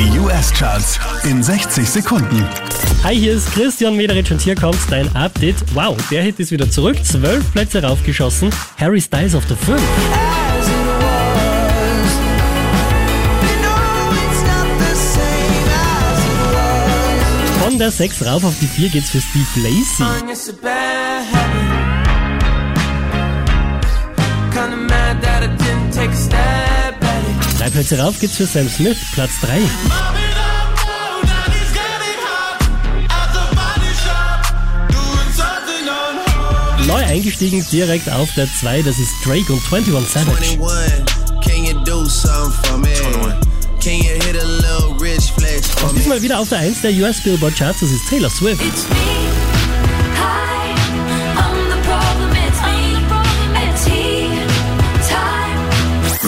Die US-Charts in 60 Sekunden. Hi, hier ist Christian Mederich und hier kommt dein Update. Wow, der Hit ist wieder zurück. Zwölf Plätze raufgeschossen. Harry Styles auf der 5. Von der 6 rauf auf die 4 geht's für Steve Lacey. Plätze rauf geht's für Sam Smith, Platz 3. Neu eingestiegen direkt auf der 2, das ist Drake und 21 Savage. 21, can you do something for me? Can you hit a little rich flex for me? Diesmal wieder auf der 1 der US Billboard Charts, das ist Taylor Swift.